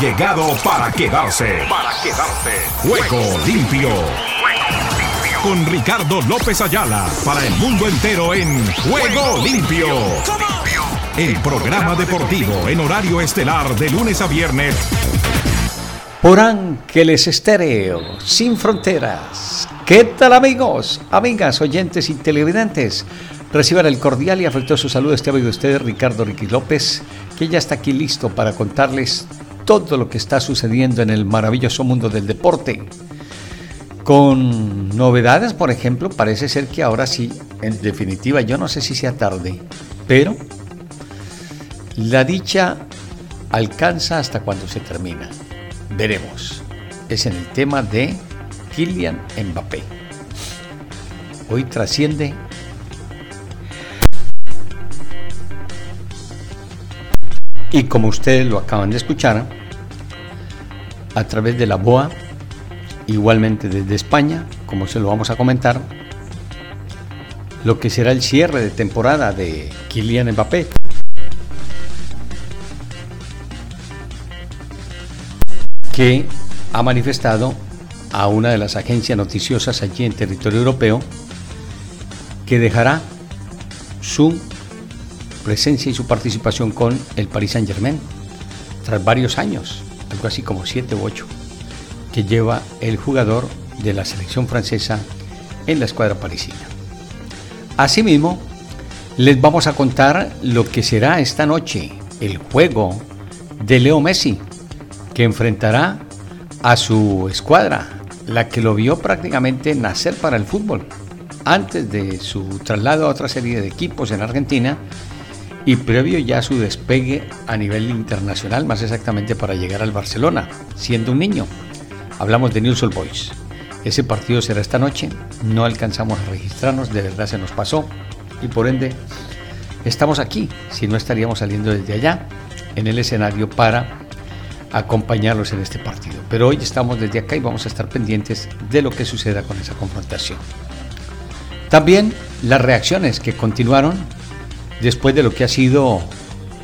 llegado para quedarse. Para quedarse. Juego limpio. Con Ricardo López Ayala para el mundo entero en Juego limpio. El programa deportivo en horario estelar de lunes a viernes. Por Ángeles Estéreo, sin fronteras. ¿Qué tal amigos, amigas, oyentes y televidentes? Reciban el cordial y afectuoso saludo este amigo de ustedes, Ricardo Ricky López, que ya está aquí listo para contarles todo lo que está sucediendo en el maravilloso mundo del deporte. Con novedades, por ejemplo, parece ser que ahora sí, en definitiva, yo no sé si sea tarde, pero la dicha alcanza hasta cuando se termina. Veremos. Es en el tema de Kylian Mbappé. Hoy trasciende Y como ustedes lo acaban de escuchar, a través de la BOA, igualmente desde España, como se lo vamos a comentar, lo que será el cierre de temporada de Kylian Mbappé. que ha manifestado a una de las agencias noticiosas allí en territorio europeo que dejará su presencia y su participación con el Paris Saint Germain, tras varios años, algo así como siete u ocho, que lleva el jugador de la selección francesa en la escuadra parisina. Asimismo, les vamos a contar lo que será esta noche el juego de Leo Messi, que enfrentará a su escuadra, la que lo vio prácticamente nacer para el fútbol, antes de su traslado a otra serie de equipos en Argentina y previo ya a su despegue a nivel internacional, más exactamente para llegar al Barcelona, siendo un niño. Hablamos de News All Boys. Ese partido será esta noche, no alcanzamos a registrarnos, de verdad se nos pasó y por ende estamos aquí, si no estaríamos saliendo desde allá en el escenario para acompañarlos en este partido. Pero hoy estamos desde acá y vamos a estar pendientes de lo que suceda con esa confrontación. También las reacciones que continuaron después de lo que ha sido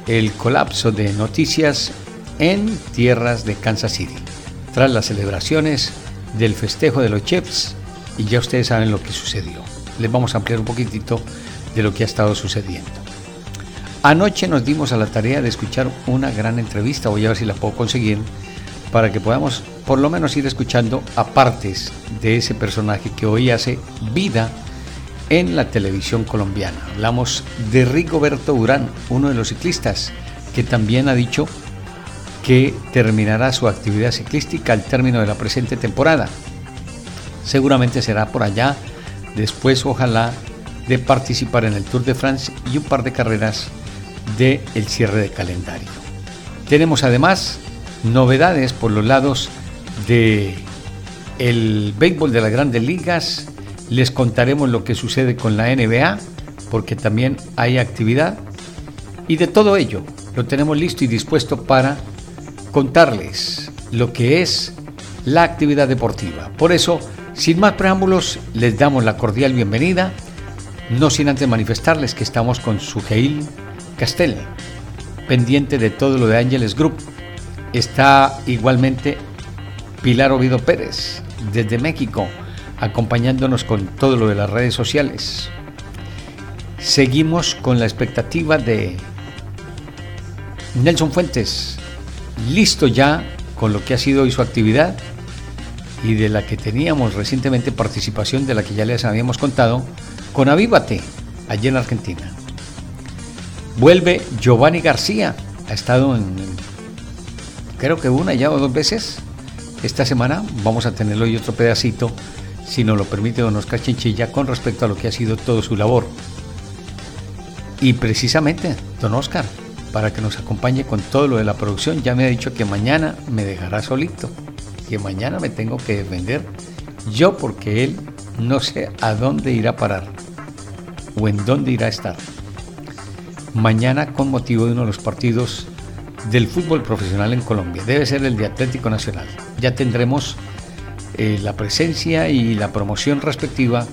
el colapso de noticias en tierras de Kansas City, tras las celebraciones del festejo de los Chiefs, y ya ustedes saben lo que sucedió. Les vamos a ampliar un poquitito de lo que ha estado sucediendo. Anoche nos dimos a la tarea de escuchar una gran entrevista, voy a ver si la puedo conseguir, para que podamos por lo menos ir escuchando a partes de ese personaje que hoy hace vida en la televisión colombiana. Hablamos de Rigoberto Urán, uno de los ciclistas, que también ha dicho que terminará su actividad ciclística al término de la presente temporada. Seguramente será por allá, después ojalá de participar en el Tour de France y un par de carreras del el cierre de calendario. Tenemos además novedades por los lados de el béisbol de las grandes ligas, les contaremos lo que sucede con la NBA, porque también hay actividad. Y de todo ello lo tenemos listo y dispuesto para contarles lo que es la actividad deportiva. Por eso, sin más preámbulos, les damos la cordial bienvenida, no sin antes manifestarles que estamos con Sugeil Castel, pendiente de todo lo de Ángeles Group. Está igualmente Pilar Ovido Pérez, desde México acompañándonos con todo lo de las redes sociales. Seguimos con la expectativa de Nelson Fuentes, listo ya con lo que ha sido hoy su actividad y de la que teníamos recientemente participación, de la que ya les habíamos contado, con Avívate, allí en Argentina. Vuelve Giovanni García, ha estado en, creo que una ya o dos veces. Esta semana vamos a tener hoy otro pedacito si nos lo permite don Oscar Chinchilla, con respecto a lo que ha sido todo su labor. Y precisamente, don Oscar, para que nos acompañe con todo lo de la producción, ya me ha dicho que mañana me dejará solito, que mañana me tengo que defender yo porque él no sé a dónde irá a parar o en dónde irá a estar. Mañana con motivo de uno de los partidos del fútbol profesional en Colombia, debe ser el de Atlético Nacional. Ya tendremos eh, la presencia y la promoción respectiva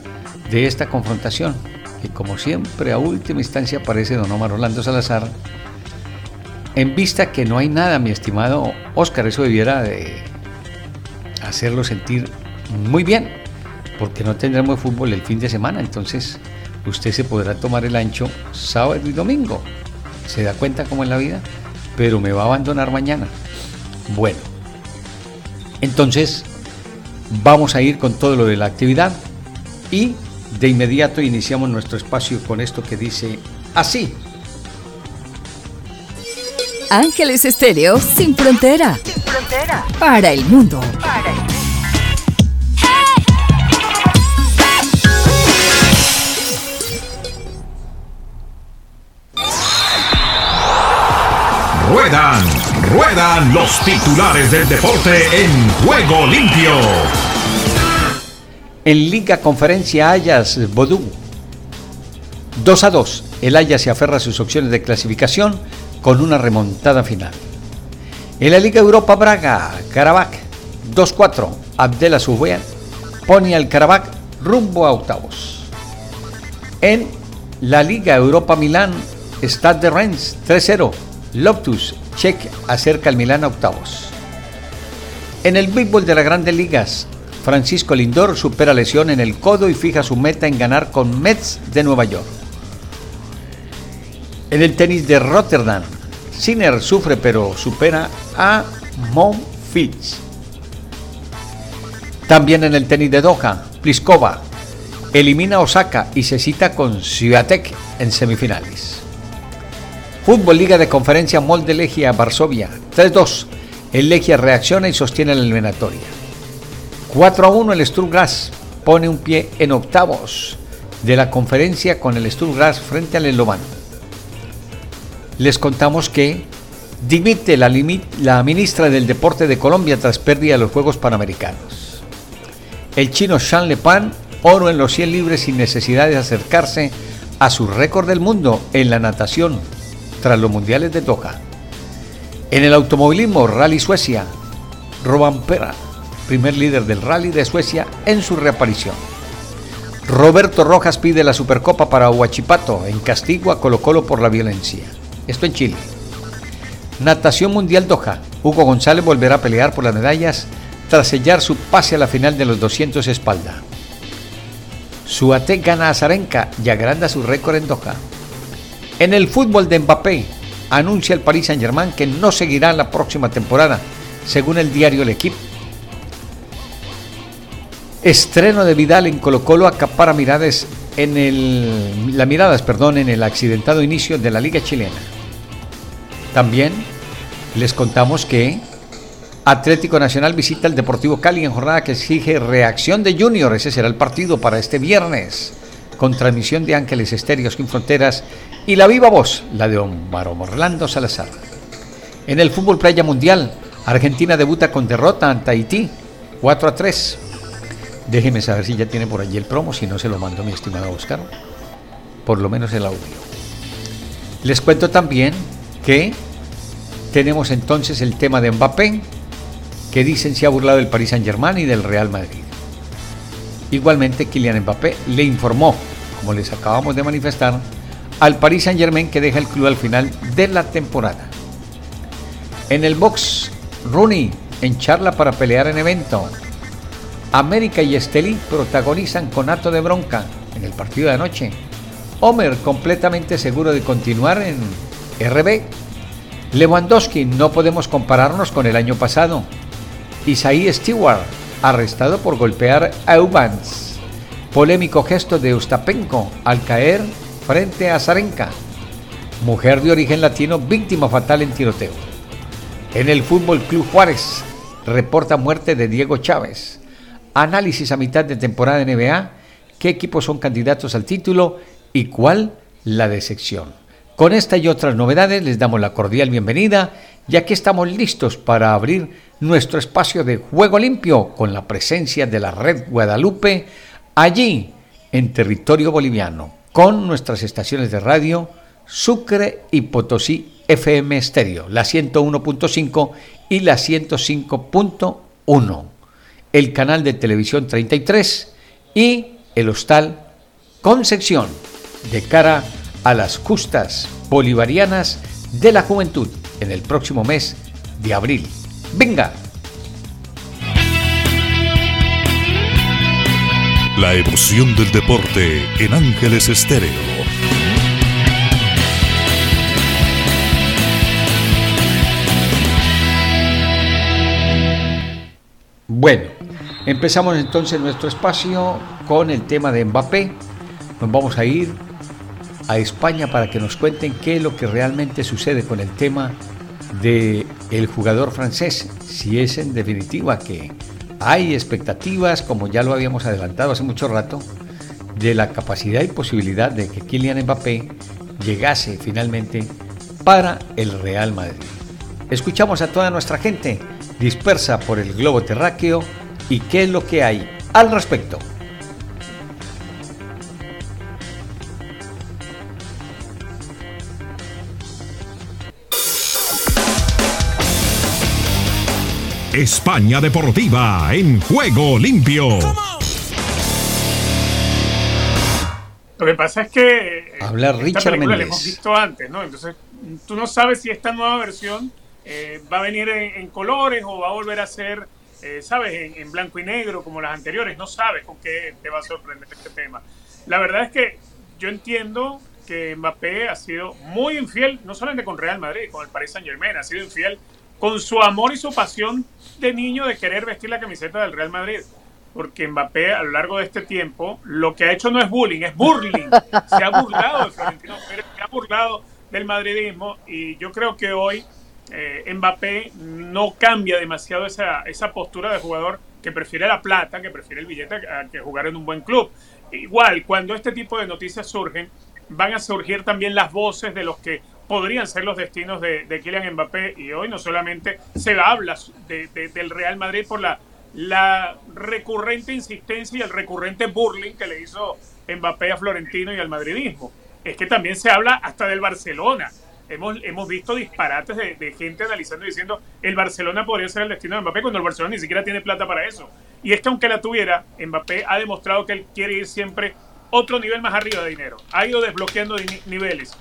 de esta confrontación, que como siempre a última instancia aparece don Omar Orlando Salazar, en vista que no hay nada, mi estimado Oscar, eso debiera de hacerlo sentir muy bien, porque no tendremos fútbol el fin de semana, entonces usted se podrá tomar el ancho sábado y domingo. ¿Se da cuenta cómo es la vida? Pero me va a abandonar mañana. Bueno, entonces vamos a ir con todo lo de la actividad y de inmediato iniciamos nuestro espacio con esto que dice así. Ángeles Estéreo sin frontera. Sin frontera. Para el mundo. Para el mundo. Ruedan, ruedan los titulares del deporte en juego limpio. En Liga Conferencia Ayas Bodú. 2 a 2. El Ayas se aferra a sus opciones de clasificación con una remontada final. En la Liga Europa Braga, Karabakh 2-4. Abdela Subea pone al Karabakh rumbo a octavos. En la Liga Europa Milán, Stade de Rennes 3-0. Loptus Check acerca al Milán a octavos. En el béisbol de las grandes ligas, Francisco Lindor supera lesión en el codo y fija su meta en ganar con Mets de Nueva York. En el tenis de Rotterdam, Sinner sufre pero supera a Monfils. También en el tenis de Doha, Pliskova elimina a Osaka y se cita con Swiatek en semifinales. Fútbol Liga de Conferencia Molde Legia Varsovia 3-2. El Legia reacciona y sostiene la eliminatoria. 4-1 el Sturgras pone un pie en octavos de la conferencia con el Sturgras frente al Eslovan les contamos que dimite la, la ministra del Deporte de Colombia tras pérdida de los Juegos Panamericanos. El chino Sean Lepan, oro en los 100 libres sin necesidad de acercarse a su récord del mundo en la natación tras los mundiales de Doha. En el automovilismo, Rally Suecia, Roban Pera, primer líder del rally de Suecia en su reaparición. Roberto Rojas pide la Supercopa para Huachipato en castigo a Colo Colo por la violencia. Esto en Chile. Natación Mundial Doha. Hugo González volverá a pelear por las medallas tras sellar su pase a la final de los 200 espalda. Suate gana a Zarenka y agranda su récord en Doha. En el fútbol de Mbappé, anuncia el Paris Saint-Germain que no seguirá la próxima temporada, según el diario El Equipo. Estreno de Vidal en Colo Colo acapara miradas en el, las miradas perdón, en el accidentado inicio de la Liga Chilena. También les contamos que Atlético Nacional visita el Deportivo Cali en jornada que exige reacción de Junior. Ese será el partido para este viernes, con transmisión de Ángeles Estéreos sin Fronteras y la viva voz, la de Omar Orlando Salazar. En el fútbol playa mundial, Argentina debuta con derrota ante Haití, 4 a 3. Déjeme saber si ya tiene por allí el promo, si no se lo mando mi estimado Oscar. Por lo menos el audio. Les cuento también que tenemos entonces el tema de Mbappé, que dicen se ha burlado del Paris Saint Germain y del Real Madrid. Igualmente, Kylian Mbappé le informó, como les acabamos de manifestar, al Paris Saint Germain que deja el club al final de la temporada. En el box, Rooney en charla para pelear en evento. América y Estelí protagonizan con acto de bronca en el partido de anoche. Homer completamente seguro de continuar en RB. Lewandowski no podemos compararnos con el año pasado. Isaí Stewart arrestado por golpear a Eubans. Polémico gesto de Ustapenko al caer frente a Zarenka. Mujer de origen latino víctima fatal en tiroteo. En el Fútbol Club Juárez reporta muerte de Diego Chávez. Análisis a mitad de temporada de NBA. ¿Qué equipos son candidatos al título y cuál la decepción? Con esta y otras novedades les damos la cordial bienvenida, ya que estamos listos para abrir nuestro espacio de juego limpio con la presencia de la red Guadalupe allí en territorio boliviano, con nuestras estaciones de radio Sucre y Potosí FM Estéreo, la 101.5 y la 105.1, el canal de televisión 33 y el hostal Concepción, de cara a a las justas bolivarianas de la juventud. En el próximo mes de abril. ¡Venga! La emoción del deporte en Ángeles Estéreo. Bueno, empezamos entonces nuestro espacio con el tema de Mbappé. Nos vamos a ir a España para que nos cuenten qué es lo que realmente sucede con el tema de jugador francés, si es en definitiva que hay expectativas, como ya lo habíamos adelantado hace mucho rato, de la capacidad y posibilidad de que Kylian Mbappé llegase finalmente para el Real Madrid. Escuchamos a toda nuestra gente dispersa por el globo terráqueo y qué es lo que hay al respecto. España Deportiva en juego limpio. Lo que pasa es que eh, hablar Richard Méndez. La hemos visto antes, ¿no? Entonces, tú no sabes si esta nueva versión eh, va a venir en, colores o va a volver a ser, eh, ¿sabes?, en, blanco y negro como las anteriores. No sabes con qué te va a sorprender este tema. La verdad es que yo entiendo que Mbappé ha sido muy infiel, no solamente con Real Madrid, con el Paris Saint Germain, ha sido infiel con su amor y su pasión de niño de querer vestir la camiseta del Real Madrid. Porque Mbappé a lo largo de este tiempo lo que ha hecho no es bullying, es burling. Se ha burlado de Florentino Pérez, se ha burlado del madridismo y yo creo que hoy eh, Mbappé no cambia demasiado esa, esa postura de jugador que prefiere la plata, que prefiere el billete a que jugar en un buen club. Igual, cuando este tipo de noticias surgen, van a surgir también las voces de los que podrían ser los destinos de, de Kylian Mbappé y hoy no solamente se habla del Real Madrid por la, recurrente insistencia y el recurrente burling que le hizo Mbappé a Florentino y al madridismo. Es que también se habla hasta del Barcelona. Hemos, hemos visto disparates de, de, gente analizando y diciendo el Barcelona podría ser el destino de Mbappé cuando el Barcelona ni siquiera tiene plata para eso. Y es que aunque la tuviera, Mbappé ha demostrado que él quiere ir siempre otro nivel más arriba de dinero. Ha ido desbloqueando niveles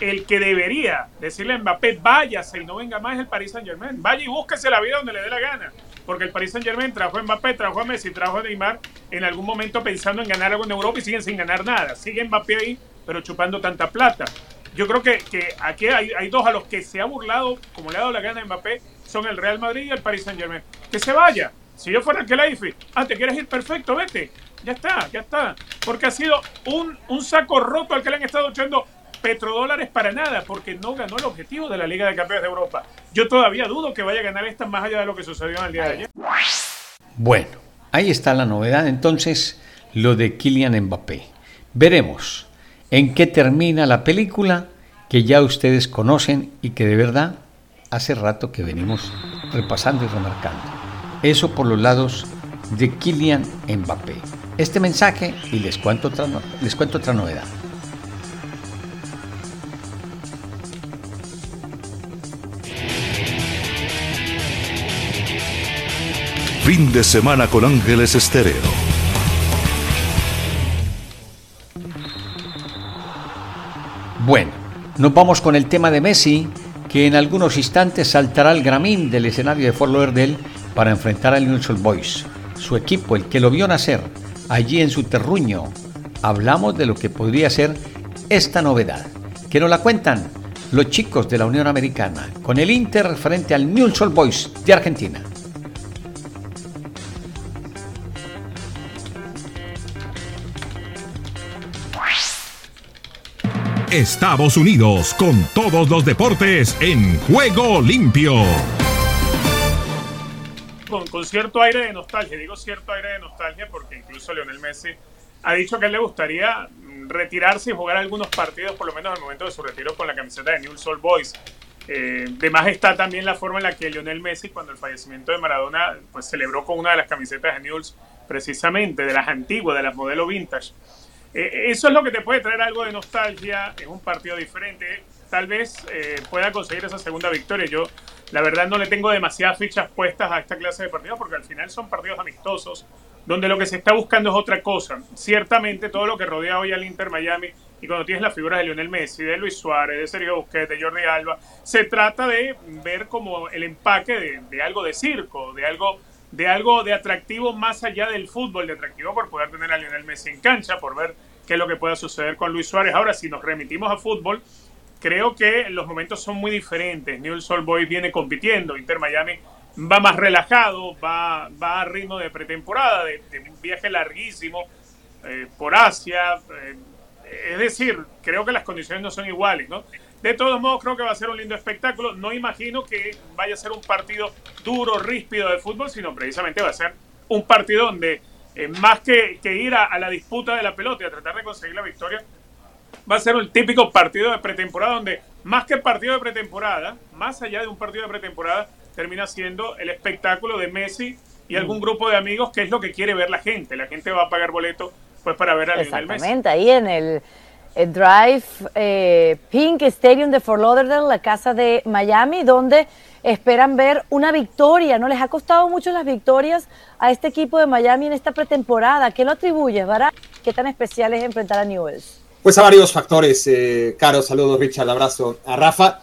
el que debería decirle a Mbappé, váyase y no venga más es el Paris Saint Germain. Vaya y búsquese la vida donde le dé la gana. Porque el Paris Saint Germain trajo a Mbappé, trajo a Messi, trajo a Neymar en algún momento pensando en ganar algo en Europa y siguen sin ganar nada. Sigue Mbappé ahí, pero chupando tanta plata. Yo creo que, que aquí hay, hay, dos a los que se ha burlado, como le ha dado la gana a Mbappé, son el Real Madrid y el Paris Saint Germain. Que se vaya. Si yo fuera el IFI, ah, te quieres ir perfecto, vete. Ya está, ya está. Porque ha sido un, un saco roto al que le han estado echando petrodólares para nada, porque no ganó el objetivo de la Liga de Campeones de Europa. Yo todavía dudo que vaya a ganar esta más allá de lo que sucedió en el día de ayer. Bueno, ahí está la novedad entonces, lo de Kylian Mbappé. Veremos en qué termina la película que ya ustedes conocen y que de verdad hace rato que venimos repasando y remarcando. Eso por los lados de Kylian Mbappé. Este mensaje y les cuento otra, les cuento otra novedad. Fin de semana con Ángeles Estéreo. Bueno, nos vamos con el tema de Messi, que en algunos instantes saltará al gramín del escenario de Fort Lauderdale para enfrentar al Newell's Boys, su equipo, el que lo vio nacer allí en su terruño. Hablamos de lo que podría ser esta novedad, que nos la cuentan los chicos de la Unión Americana, con el Inter frente al Newell's Boys de Argentina. Estados Unidos con todos los deportes en juego limpio. Con, cierto aire de nostalgia, digo cierto aire de nostalgia porque incluso Lionel Messi ha dicho que él le gustaría retirarse y jugar algunos partidos, por lo menos en el momento de su retiro, con la camiseta de New Soul Boys. Eh, de más está también la forma en la que Lionel Messi, cuando el fallecimiento de Maradona, pues celebró con una de las camisetas de Newell's, precisamente de las antiguas, de las modelo vintage. Eh, eso es lo que te puede traer algo de nostalgia en un partido diferente. Tal vez eh, pueda conseguir esa segunda victoria. Yo, la verdad, no le tengo demasiadas fichas puestas a esta clase de partidos porque al final son partidos amistosos donde lo que se está buscando es otra cosa. Ciertamente todo lo que rodea hoy al Inter Miami y cuando tienes las figuras de Lionel Messi, de Luis Suárez, de Sergio Busquets, de Jordi Alba, se trata de ver como el empaque de, algo de circo, de algo, de algo de atractivo más allá del fútbol, de atractivo por poder tener a Lionel Messi en cancha, por ver qué es lo que pueda suceder con Luis Suárez. Ahora, si nos remitimos a fútbol, creo que los momentos son muy diferentes. Newell's Old Boys viene compitiendo, Inter Miami va más relajado, va, va a ritmo de pretemporada, de, un viaje larguísimo eh, por Asia. Eh, es decir, creo que las condiciones no son iguales, ¿no? De todos modos, creo que va a ser un lindo espectáculo. No imagino que vaya a ser un partido duro, ríspido de fútbol, sino precisamente va a ser un partido donde, eh, más que, que ir a, la disputa de la pelota y a tratar de conseguir la victoria, va a ser un típico partido de pretemporada, donde más que partido de pretemporada, más allá de un partido de pretemporada, termina siendo el espectáculo de Messi y mm. algún grupo de amigos, que es lo que quiere ver la gente. La gente va a pagar boleto pues para ver a Lionel Messi. Exactamente, ahí en el, Drive eh, Pink Stadium de Fort Lauderdale, la casa de Miami, donde esperan ver una victoria. ¿No les ha costado mucho las victorias a este equipo de Miami en esta pretemporada? ¿Qué lo atribuyes, Vara? ¿Qué tan especial es enfrentar a Newells? Pues a varios factores, eh, Caro, saludos Richard, abrazo a Rafa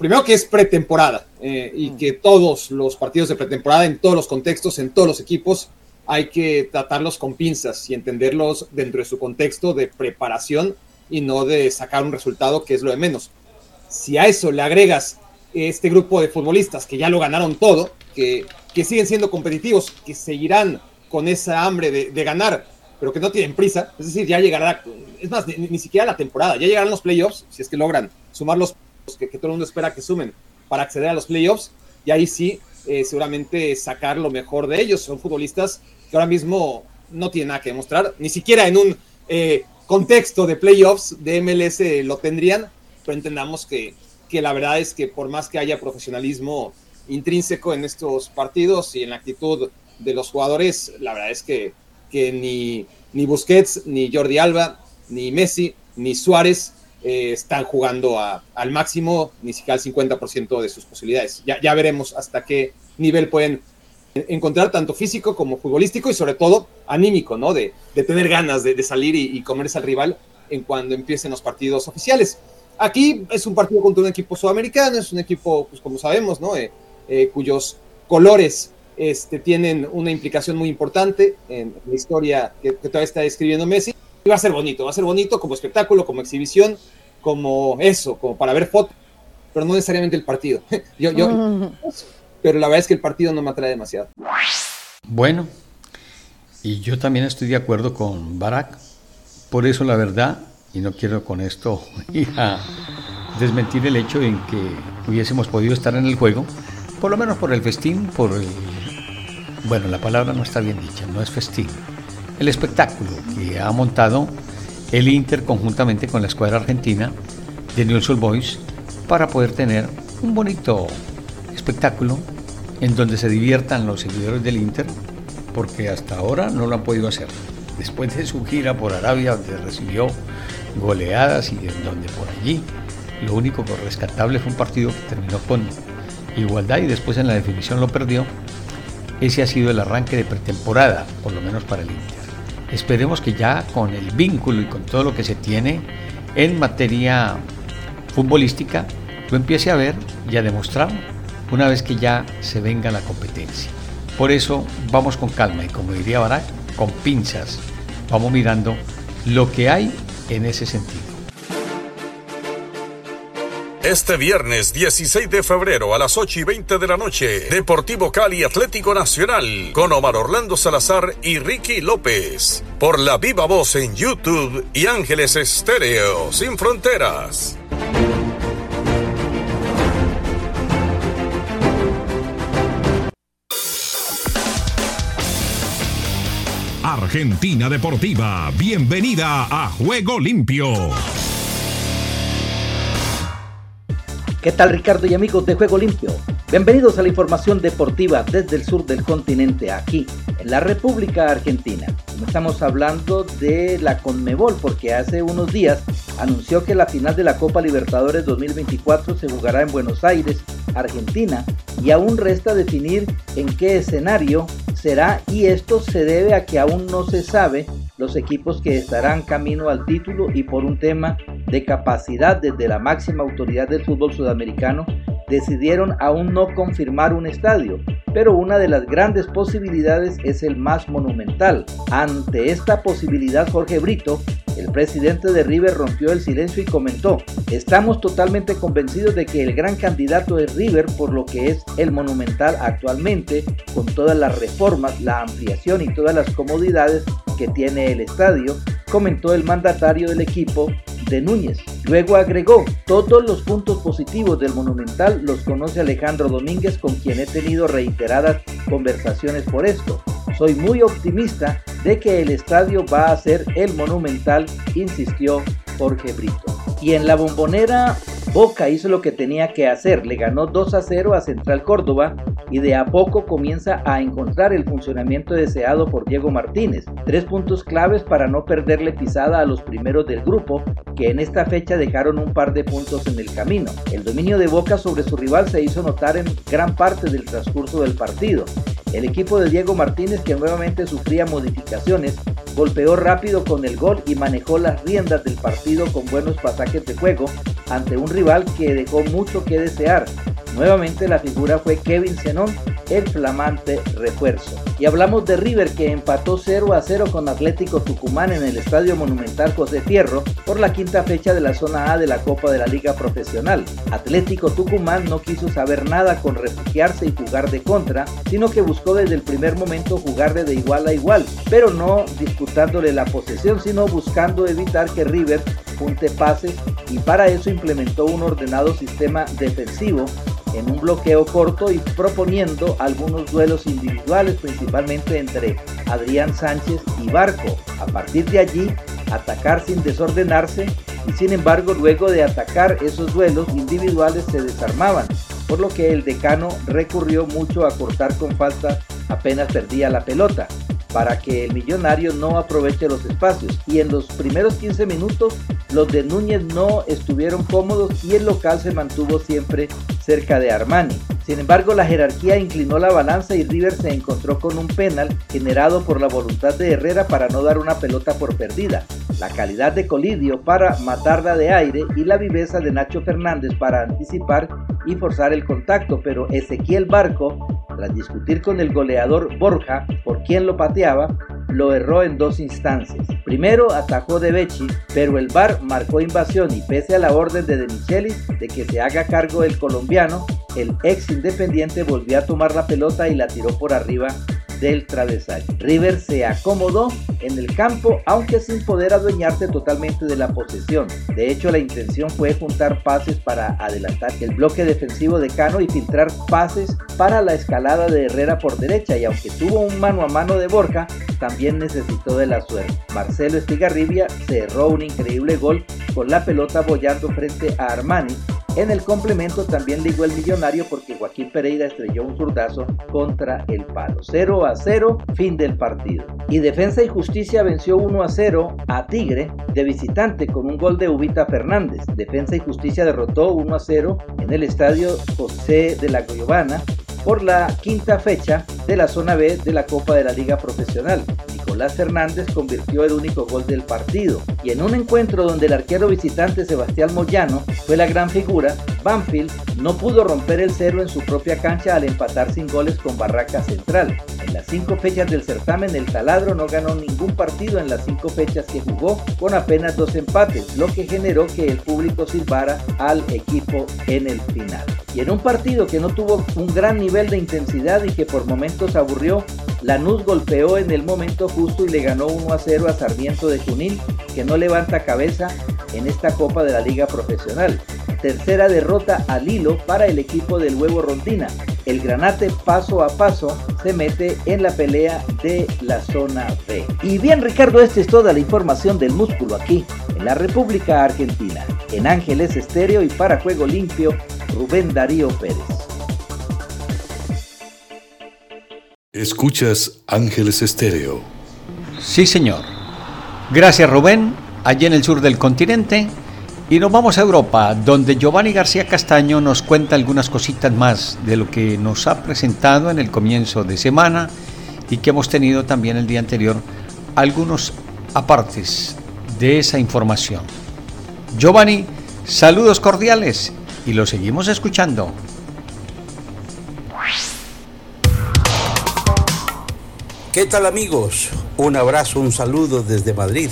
primero que es pretemporada eh, y mm. que todos los partidos de pretemporada, en todos los contextos, en todos los equipos, hay que tratarlos con pinzas y entenderlos dentro de su contexto de preparación y no de sacar un resultado que es lo de menos. Si a eso le agregas este grupo de futbolistas que ya lo ganaron todo, que, que siguen siendo competitivos, que seguirán con esa hambre de, ganar, pero que no tienen prisa, es decir, ya llegará, es más, ni, ni siquiera la temporada, ya llegarán los playoffs, si es que logran sumar los que, todo el mundo espera que sumen para acceder a los playoffs y ahí sí, eh, seguramente sacar lo mejor de ellos. Son futbolistas que ahora mismo no tienen nada que demostrar, ni siquiera en un eh, contexto de playoffs de MLS lo tendrían, pero entendamos que, que la verdad es que por más que haya profesionalismo intrínseco en estos partidos y en la actitud de los jugadores, la verdad es que, que ni, ni Busquets, ni Jordi Alba, ni Messi, ni Suárez eh, están jugando al máximo, ni siquiera al 50% de sus posibilidades. Ya, ya veremos hasta qué nivel pueden encontrar tanto físico como futbolístico y sobre todo anímico, ¿no? De, tener ganas de, salir y, comerse al rival en cuando empiecen los partidos oficiales. Aquí es un partido contra un equipo sudamericano, es un equipo, pues como sabemos, ¿no? Eh, eh, cuyos colores este, tienen una implicación muy importante en la historia que, que todavía está escribiendo Messi va a ser bonito, va a ser bonito como espectáculo, como exhibición, como eso, como para ver fotos, pero no necesariamente el partido. yo, yo, pero la verdad es que el partido no me atrae demasiado. Bueno, y yo también estoy de acuerdo con Barack. Por eso la verdad, y no quiero con esto desmentir el hecho en que hubiésemos podido estar en el juego, por lo menos por el festín, por el... Bueno, la palabra no está bien dicha, no es festín el espectáculo que ha montado el Inter conjuntamente con la escuadra argentina de Newell's Boys para poder tener un bonito espectáculo en donde se diviertan los seguidores del Inter porque hasta ahora no lo han podido hacer. Después de su gira por Arabia donde recibió goleadas y en donde por allí lo único rescatable fue un partido que terminó con igualdad y después en la definición lo perdió. Ese ha sido el arranque de pretemporada, por lo menos para el Inter. Esperemos que ya con el vínculo y con todo lo que se tiene en materia futbolística, lo empiece a ver y a demostrar una vez que ya se venga la competencia. Por eso vamos con calma y como diría Barak, con pinzas. Vamos mirando lo que hay en ese sentido. Este viernes 16 de febrero a las 8 y 20 de la noche, Deportivo Cali Atlético Nacional, con Omar Orlando Salazar y Ricky López, por la viva voz en YouTube y Ángeles Estéreo, sin fronteras. Argentina Deportiva, bienvenida a Juego Limpio. ¿Qué tal Ricardo y amigos de Juego Limpio? Bienvenidos a la información deportiva desde el sur del continente, aquí en la República Argentina. Estamos hablando de la Conmebol porque hace unos días anunció que la final de la Copa Libertadores 2024 se jugará en Buenos Aires, Argentina, y aún resta definir en qué escenario será y esto se debe a que aún no se sabe los equipos que estarán camino al título y por un tema de capacidad desde la máxima autoridad del fútbol sudamericano decidieron aún no confirmar un estadio, pero una de las grandes posibilidades es el más monumental. Ante esta posibilidad, Jorge Brito, el presidente de River, rompió el silencio y comentó, estamos totalmente convencidos de que el gran candidato es River por lo que es el monumental actualmente, con todas las reformas, la ampliación y todas las comodidades que tiene el estadio, comentó el mandatario del equipo de Núñez. Luego agregó, todos los puntos positivos del Monumental los conoce Alejandro Domínguez con quien he tenido reiteradas conversaciones por esto. Soy muy optimista de que el estadio va a ser el Monumental, insistió Jorge Brito. Y en la bombonera, Boca hizo lo que tenía que hacer, le ganó 2 a 0 a Central Córdoba y de a poco comienza a encontrar el funcionamiento deseado por Diego Martínez. Tres puntos claves para no perderle pisada a los primeros del grupo, que en esta fecha dejaron un par de puntos en el camino. El dominio de Boca sobre su rival se hizo notar en gran parte del transcurso del partido. El equipo de Diego Martínez, que nuevamente sufría modificaciones, golpeó rápido con el gol y manejó las riendas del partido con buenos pasajes de juego ante un rival que dejó mucho que desear. Nuevamente la figura fue Kevin Zenón, el flamante refuerzo. Y hablamos de River que empató 0 a 0 con Atlético Tucumán en el Estadio Monumental José Fierro por la quinta fecha de la zona A de la Copa de la Liga Profesional. Atlético Tucumán no quiso saber nada con refugiarse y jugar de contra, sino que buscó desde el primer momento jugar de igual a igual, pero no disputándole la posesión, sino buscando evitar que River punte pases y para eso implementó un ordenado sistema defensivo en un bloqueo corto y proponiendo algunos duelos individuales, principalmente entre Adrián Sánchez y Barco. A partir de allí, atacar sin desordenarse y sin embargo luego de atacar esos duelos individuales se desarmaban, por lo que el decano recurrió mucho a cortar con falta apenas perdía la pelota para que el millonario no aproveche los espacios. Y en los primeros 15 minutos los de Núñez no estuvieron cómodos y el local se mantuvo siempre cerca de Armani. Sin embargo, la jerarquía inclinó la balanza y River se encontró con un penal generado por la voluntad de Herrera para no dar una pelota por perdida, la calidad de Colidio para matarla de aire y la viveza de Nacho Fernández para anticipar y forzar el contacto, pero Ezequiel Barco, tras discutir con el goleador Borja por quién lo pateaba, lo erró en dos instancias. Primero atajó de Becci, pero el VAR marcó invasión y pese a la orden de De de que se haga cargo el colombiano, el ex independiente volvió a tomar la pelota y la tiró por arriba del travesaño. River se acomodó en el campo, aunque sin poder adueñarse totalmente de la posesión. De hecho, la intención fue juntar pases para adelantar el bloque defensivo de Cano y filtrar pases para la escalada de Herrera por derecha. Y aunque tuvo un mano a mano de Borja, también necesitó de la suerte. Marcelo Estigarribia cerró un increíble gol con la pelota bollando frente a Armani en el complemento también ligó el millonario porque Joaquín Pereira estrelló un zurdazo contra el palo. 0 a 0, fin del partido. Y Defensa y Justicia venció 1 a 0 a Tigre de visitante con un gol de Ubita Fernández. Defensa y Justicia derrotó 1 a 0 en el estadio José de la Goyobana por la quinta fecha de la zona B de la Copa de la Liga Profesional. Nicolás Hernández convirtió el único gol del partido y en un encuentro donde el arquero visitante Sebastián Moyano fue la gran figura, Banfield no pudo romper el cero en su propia cancha al empatar sin goles con Barraca Central. En las cinco fechas del certamen el taladro no ganó ningún partido en las cinco fechas que jugó con apenas dos empates, lo que generó que el público silbara al equipo en el final. Y en un partido que no tuvo un gran nivel de intensidad y que por momentos aburrió, Lanús golpeó en el momento justo y le ganó 1 a 0 a Sarmiento de Junín, que no levanta cabeza en esta Copa de la Liga Profesional. Tercera derrota al hilo para el equipo del Huevo Rondina. El Granate paso a paso se mete en la pelea de la zona B. Y bien Ricardo, esta es toda la información del músculo aquí, en la República Argentina. En Ángeles Estéreo y para Juego Limpio, Rubén Darío Pérez. Escuchas Ángeles Estéreo. Sí, señor. Gracias, Rubén, allí en el sur del continente. Y nos vamos a Europa, donde Giovanni García Castaño nos cuenta algunas cositas más de lo que nos ha presentado en el comienzo de semana y que hemos tenido también el día anterior algunos apartes de esa información. Giovanni, saludos cordiales y lo seguimos escuchando. ¿Qué tal amigos? Un abrazo, un saludo desde Madrid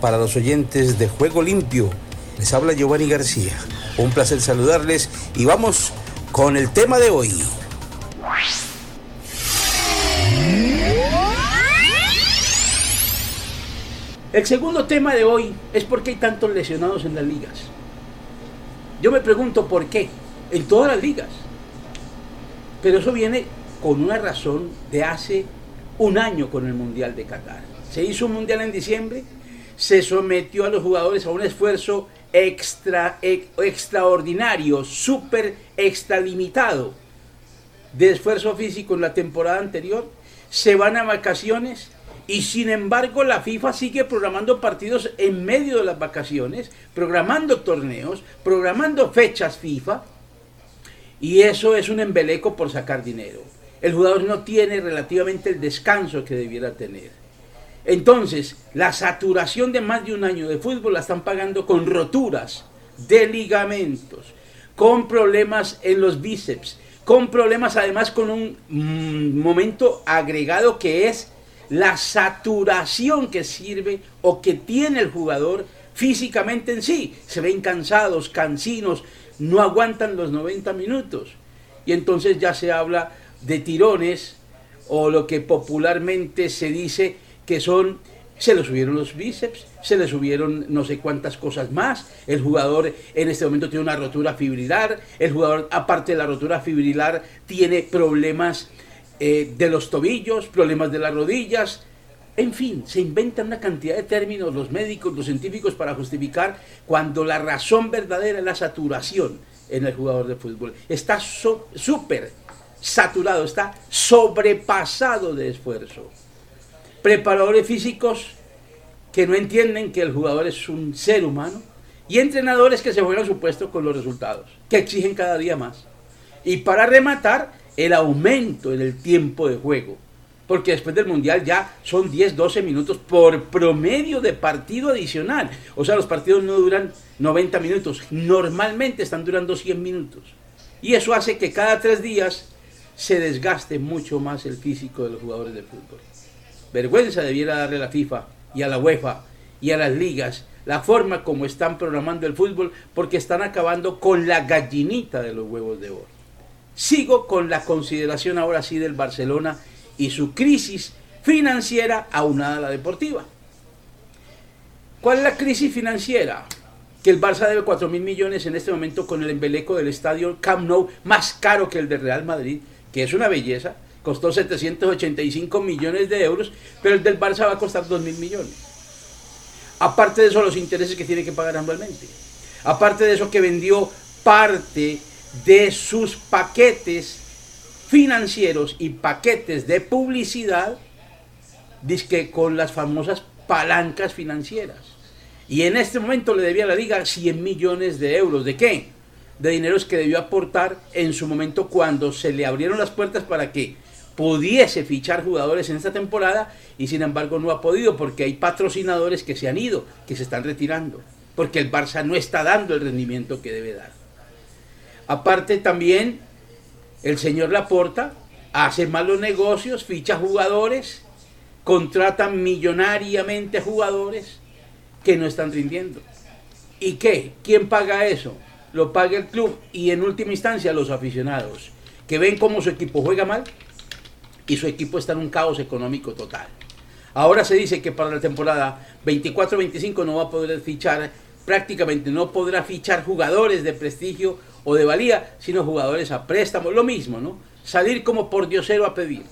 para los oyentes de Juego Limpio. Les habla Giovanni García. Un placer saludarles y vamos con el tema de hoy. El segundo tema de hoy es por qué hay tantos lesionados en las ligas. Yo me pregunto por qué, en todas las ligas. Pero eso viene con una razón de hace un año con el Mundial de Qatar. Se hizo un Mundial en diciembre, se sometió a los jugadores a un esfuerzo extra, extraordinario, súper extralimitado de esfuerzo físico en la temporada anterior, se van a vacaciones y sin embargo la FIFA sigue programando partidos en medio de las vacaciones, programando torneos, programando fechas FIFA y eso es un embeleco por sacar dinero el jugador no tiene relativamente el descanso que debiera tener. Entonces, la saturación de más de un año de fútbol la están pagando con roturas de ligamentos, con problemas en los bíceps, con problemas además con un mm, momento agregado que es la saturación que sirve o que tiene el jugador físicamente en sí. Se ven cansados, cansinos, no aguantan los 90 minutos. Y entonces ya se habla de tirones o lo que popularmente se dice que son se le subieron los bíceps, se le subieron no sé cuántas cosas más. El jugador en este momento tiene una rotura fibrilar. El jugador, aparte de la rotura fibrilar, tiene problemas eh, de los tobillos, problemas de las rodillas. En fin, se inventan una cantidad de términos los médicos, los científicos para justificar cuando la razón verdadera es la saturación en el jugador de fútbol. Está súper saturado, está sobrepasado de esfuerzo. Preparadores físicos que no entienden que el jugador es un ser humano y entrenadores que se juegan su puesto con los resultados, que exigen cada día más. Y para rematar, el aumento en el tiempo de juego. Porque después del Mundial ya son 10, 12 minutos por promedio de partido adicional. O sea, los partidos no duran 90 minutos. Normalmente están durando 100 minutos. Y eso hace que cada tres días se desgaste mucho más el físico de los jugadores de fútbol. Vergüenza debiera darle a la FIFA y a la UEFA y a las ligas la forma como están programando el fútbol porque están acabando con la gallinita de los huevos de oro. Sigo con la consideración ahora sí del Barcelona y su crisis financiera aunada a la deportiva. ¿Cuál es la crisis financiera? Que el Barça debe 4 mil millones en este momento con el embeleco del estadio Camp Nou más caro que el de Real Madrid que es una belleza, costó 785 millones de euros, pero el del Barça va a costar 2 mil millones. Aparte de eso, los intereses que tiene que pagar anualmente. Aparte de eso, que vendió parte de sus paquetes financieros y paquetes de publicidad, que con las famosas palancas financieras. Y en este momento le debía a la liga 100 millones de euros. ¿De qué? de dineros que debió aportar en su momento cuando se le abrieron las puertas para que pudiese fichar jugadores en esta temporada y sin embargo no ha podido porque hay patrocinadores que se han ido, que se están retirando, porque el Barça no está dando el rendimiento que debe dar. Aparte también el señor Laporta hace malos negocios, ficha jugadores, contrata millonariamente jugadores que no están rindiendo. ¿Y qué? ¿Quién paga eso? lo paga el club y en última instancia los aficionados, que ven cómo su equipo juega mal y su equipo está en un caos económico total. Ahora se dice que para la temporada 24-25 no va a poder fichar, prácticamente no podrá fichar jugadores de prestigio o de valía, sino jugadores a préstamo, lo mismo, ¿no? Salir como por diosero a pedir.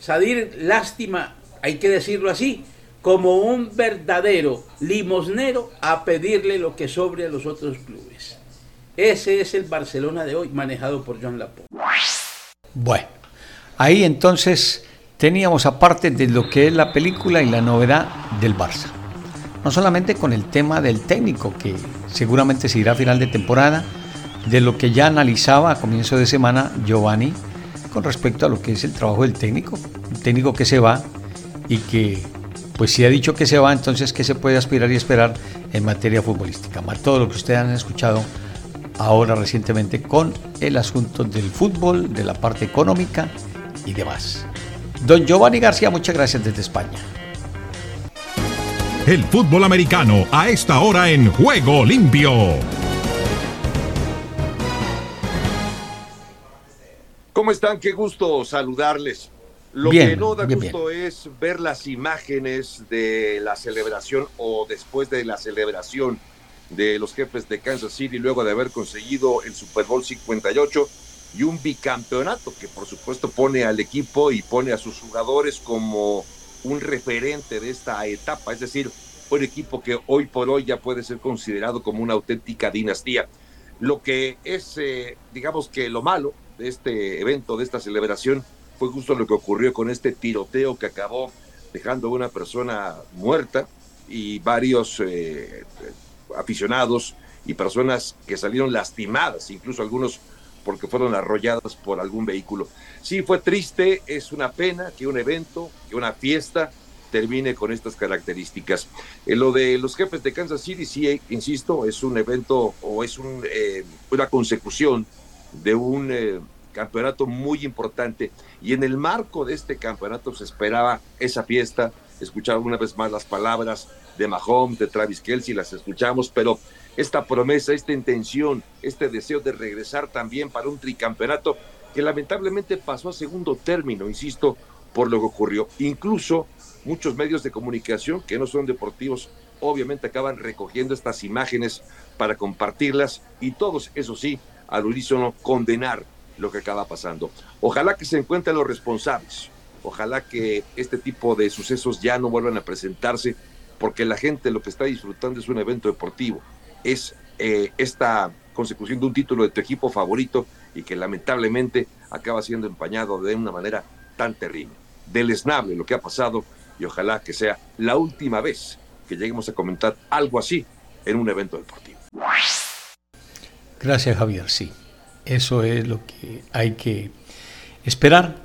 Salir lástima, hay que decirlo así, como un verdadero limosnero a pedirle lo que sobre a los otros clubes. Ese es el Barcelona de hoy, manejado por John Laporte. Bueno, ahí entonces teníamos aparte de lo que es la película y la novedad del Barça. No solamente con el tema del técnico, que seguramente se irá a final de temporada, de lo que ya analizaba a comienzo de semana Giovanni con respecto a lo que es el trabajo del técnico, un técnico que se va y que pues si ha dicho que se va, entonces ¿qué se puede aspirar y esperar en materia futbolística? Más todo lo que ustedes han escuchado ahora recientemente con el asunto del fútbol, de la parte económica y demás. Don Giovanni García, muchas gracias desde España. El fútbol americano a esta hora en Juego Limpio. ¿Cómo están? Qué gusto saludarles. Lo que no da gusto es ver las imágenes de la celebración o después de la celebración de los jefes de Kansas City luego de haber conseguido el Super Bowl 58 y un bicampeonato que por supuesto pone al equipo y pone a sus jugadores como un referente de esta etapa, es decir, un equipo que hoy por hoy ya puede ser considerado como una auténtica dinastía. Lo que es, eh, digamos que lo malo de este evento, de esta celebración, fue justo lo que ocurrió con este tiroteo que acabó dejando a una persona muerta y varios eh, aficionados y personas que salieron lastimadas, incluso algunos porque fueron arrolladas por algún vehículo. Sí, fue triste, es una pena que un evento, que una fiesta termine con estas características. Eh, lo de los jefes de Kansas City, sí, insisto, es un evento o es un, eh, una consecución de un eh, campeonato muy importante. Y en el marco de este campeonato se esperaba esa fiesta, escuchar una vez más las palabras de Mahomes, de Travis Kelsey, las escuchamos, pero esta promesa, esta intención, este deseo de regresar también para un tricampeonato que lamentablemente pasó a segundo término, insisto, por lo que ocurrió. Incluso muchos medios de comunicación que no son deportivos obviamente acaban recogiendo estas imágenes para compartirlas y todos, eso sí, al unísono condenar lo que acaba pasando. Ojalá que se encuentren los responsables, ojalá que este tipo de sucesos ya no vuelvan a presentarse, porque la gente lo que está disfrutando es un evento deportivo, es eh, esta consecución de un título de tu equipo favorito y que lamentablemente acaba siendo empañado de una manera tan terrible. Deleznable lo que ha pasado y ojalá que sea la última vez que lleguemos a comentar algo así en un evento deportivo. Gracias Javier, sí. Eso es lo que hay que esperar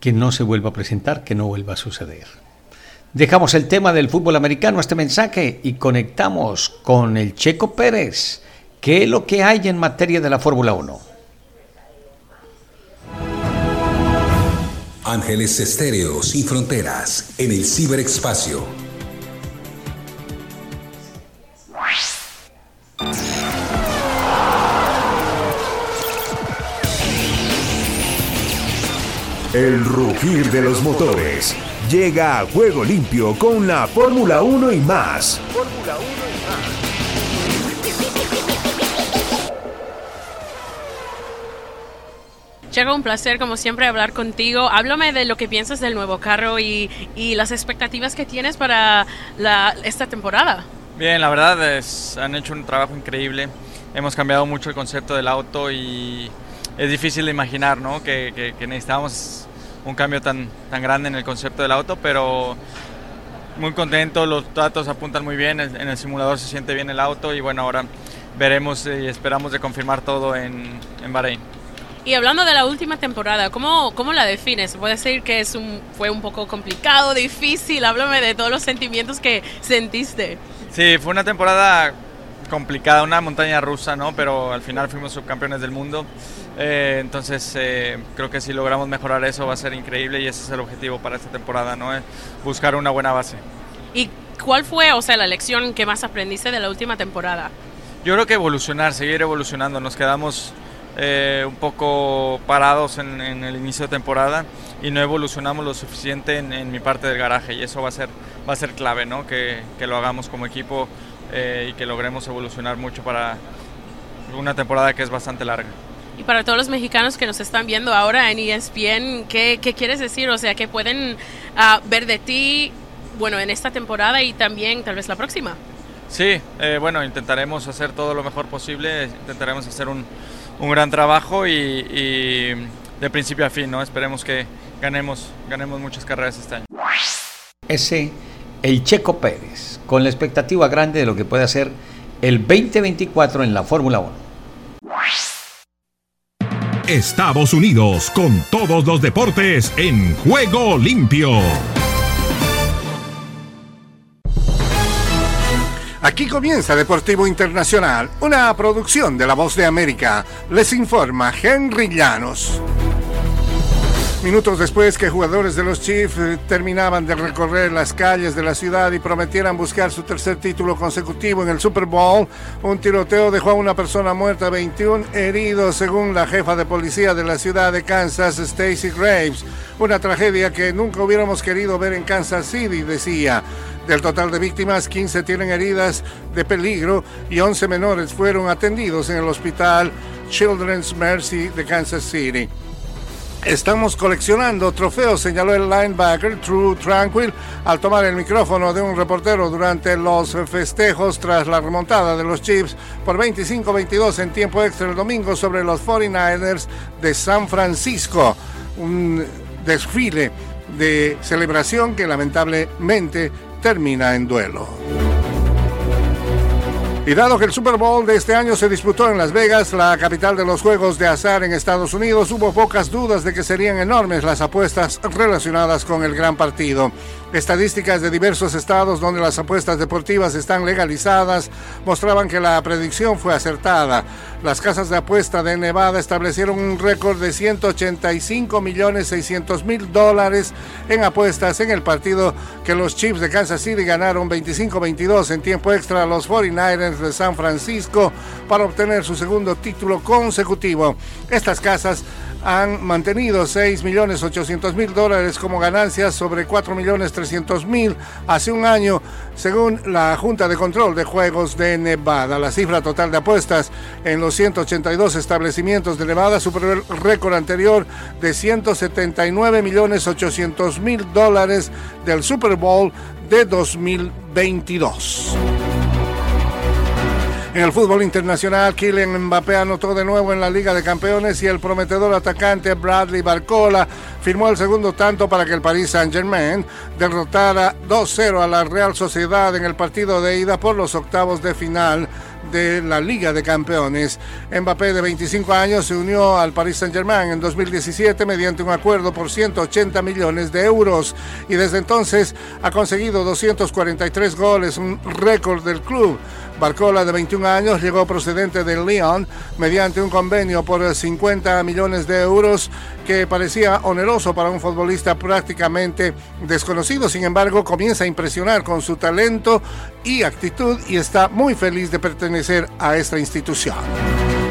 que no se vuelva a presentar, que no vuelva a suceder. Dejamos el tema del fútbol americano, este mensaje, y conectamos con el Checo Pérez. ¿Qué es lo que hay en materia de la Fórmula 1? Ángeles Estéreo sin fronteras en el ciberespacio. El rugir de los motores llega a juego limpio con la Fórmula 1 y más. Fórmula 1 y más. un placer como siempre hablar contigo. Háblame de lo que piensas del nuevo carro y, las expectativas que tienes para esta temporada. Bien, la verdad es, han hecho un trabajo increíble. Hemos cambiado mucho el concepto del auto y es difícil de imaginar ¿no? que, que, que necesitamos un cambio tan, tan grande en el concepto del auto, pero muy contento, los datos apuntan muy bien, en el simulador se siente bien el auto y bueno, ahora veremos y esperamos de confirmar todo en, en Bahrein. Y hablando de la última temporada, ¿cómo, cómo la defines? Puede decir que es un, fue un poco complicado, difícil, háblame de todos los sentimientos que sentiste. Sí, fue una temporada complicada, una montaña rusa, ¿no? Pero al final fuimos subcampeones del mundo. Eh, entonces eh, creo que si logramos mejorar eso va a ser increíble y ese es el objetivo para esta temporada, ¿no? buscar una buena base. ¿Y cuál fue, o sea, la lección que más aprendiste de la última temporada? Yo creo que evolucionar, seguir evolucionando. Nos quedamos eh, un poco parados en, el inicio de temporada y no evolucionamos lo suficiente en, mi parte del garaje y eso va a ser, va a ser clave, ¿no? Que, que lo hagamos como equipo y que logremos evolucionar mucho para una temporada que es bastante larga. Y para todos los mexicanos que nos están viendo ahora en ESPN, ¿qué, qué quieres decir? O sea, que pueden ah, ver de ti, bueno, en esta temporada y también tal vez la próxima. Sí, eh, bueno, intentaremos hacer todo lo mejor posible, intentaremos hacer un, un gran trabajo y, y, de principio a fin, ¿no? Esperemos que ganemos, ganemos muchas carreras este año. Ese, el Checo Pérez, con la expectativa grande de lo que puede hacer el 2024 en la Fórmula 1. Estados Unidos con todos los deportes en juego limpio. Aquí comienza Deportivo Internacional, una producción de La Voz de América. Les informa Henry Llanos. Minutos después que jugadores de los Chiefs eh, terminaban de recorrer las calles de la ciudad y prometieran buscar su tercer título consecutivo en el Super Bowl, un tiroteo dejó a una persona muerta, 21 heridos, según la jefa de policía de la ciudad de Kansas, Stacy Graves. Una tragedia que nunca hubiéramos querido ver en Kansas City, decía. Del total de víctimas, 15 tienen heridas de peligro y 11 menores fueron atendidos en el hospital Children's Mercy de Kansas City. Estamos coleccionando trofeos, señaló el linebacker True Tranquil al tomar el micrófono de un reportero durante los festejos tras la remontada de los Chiefs por 25-22 en tiempo extra el domingo sobre los 49ers de San Francisco. Un desfile de celebración que lamentablemente termina en duelo. Y dado que el Super Bowl de este año se disputó en Las Vegas, la capital de los juegos de azar en Estados Unidos, hubo pocas dudas de que serían enormes las apuestas relacionadas con el gran partido. Estadísticas de diversos estados donde las apuestas deportivas están legalizadas mostraban que la predicción fue acertada. Las casas de apuesta de Nevada establecieron un récord de 185 millones 600 mil dólares en apuestas en el partido que los Chiefs de Kansas City ganaron 25-22 en tiempo extra a los 49ers de San Francisco para obtener su segundo título consecutivo. Estas casas han mantenido 6.800.000 dólares como ganancias sobre 4.300.000 hace un año, según la Junta de Control de Juegos de Nevada. La cifra total de apuestas en los 182 establecimientos de Nevada superó el récord anterior de 179.800.000 dólares del Super Bowl de 2022. En el fútbol internacional, Kylian Mbappé anotó de nuevo en la Liga de Campeones y el prometedor atacante Bradley Barcola firmó el segundo tanto para que el Paris Saint-Germain derrotara 2-0 a la Real Sociedad en el partido de ida por los octavos de final de la Liga de Campeones. Mbappé, de 25 años, se unió al Paris Saint-Germain en 2017 mediante un acuerdo por 180 millones de euros y desde entonces ha conseguido 243 goles, un récord del club. Barcola, de 21 años, llegó procedente del Lyon mediante un convenio por 50 millones de euros que parecía oneroso para un futbolista prácticamente desconocido. Sin embargo, comienza a impresionar con su talento y actitud y está muy feliz de pertenecer a esta institución.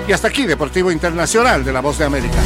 Y hasta aquí, Deportivo Internacional de la Voz de América.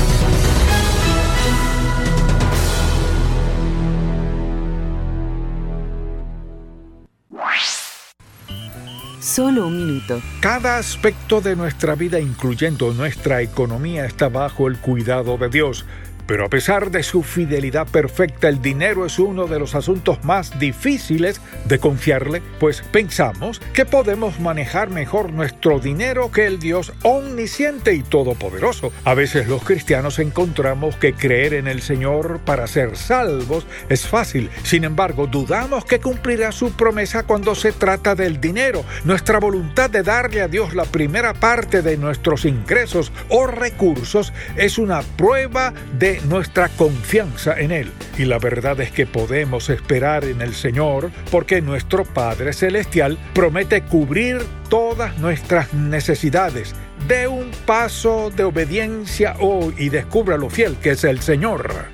Solo un minuto. Cada aspecto de nuestra vida, incluyendo nuestra economía, está bajo el cuidado de Dios. Pero a pesar de su fidelidad perfecta, el dinero es uno de los asuntos más difíciles de confiarle, pues pensamos que podemos manejar mejor nuestro dinero que el Dios omnisciente y todopoderoso. A veces los cristianos encontramos que creer en el Señor para ser salvos es fácil. Sin embargo, dudamos que cumplirá su promesa cuando se trata del dinero. Nuestra voluntad de darle a Dios la primera parte de nuestros ingresos o recursos es una prueba de nuestra confianza en Él. Y la verdad es que podemos esperar en el Señor porque nuestro Padre Celestial promete cubrir todas nuestras necesidades. De un paso de obediencia hoy y descubra lo fiel que es el Señor.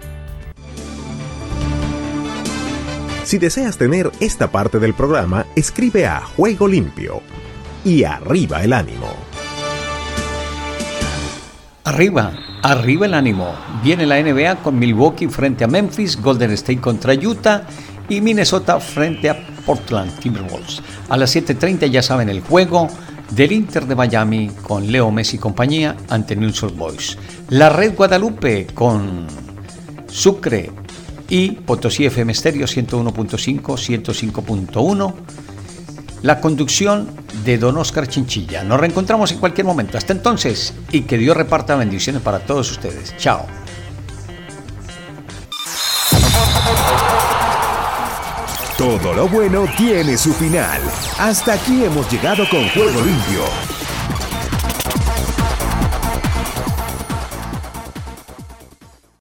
Si deseas tener esta parte del programa, escribe a Juego Limpio y arriba el ánimo. Arriba, arriba el ánimo. Viene la NBA con Milwaukee frente a Memphis, Golden State contra Utah y Minnesota frente a Portland Timberwolves. A las 7.30 ya saben el juego del Inter de Miami con Leo Messi y compañía ante New York Boys. La Red Guadalupe con Sucre y Potosí FM Stereo 101.5, 105.1 la conducción de don Oscar Chinchilla. Nos reencontramos en cualquier momento. Hasta entonces y que Dios reparta bendiciones para todos ustedes. Chao. Todo lo bueno tiene su final. Hasta aquí hemos llegado con Juego Limpio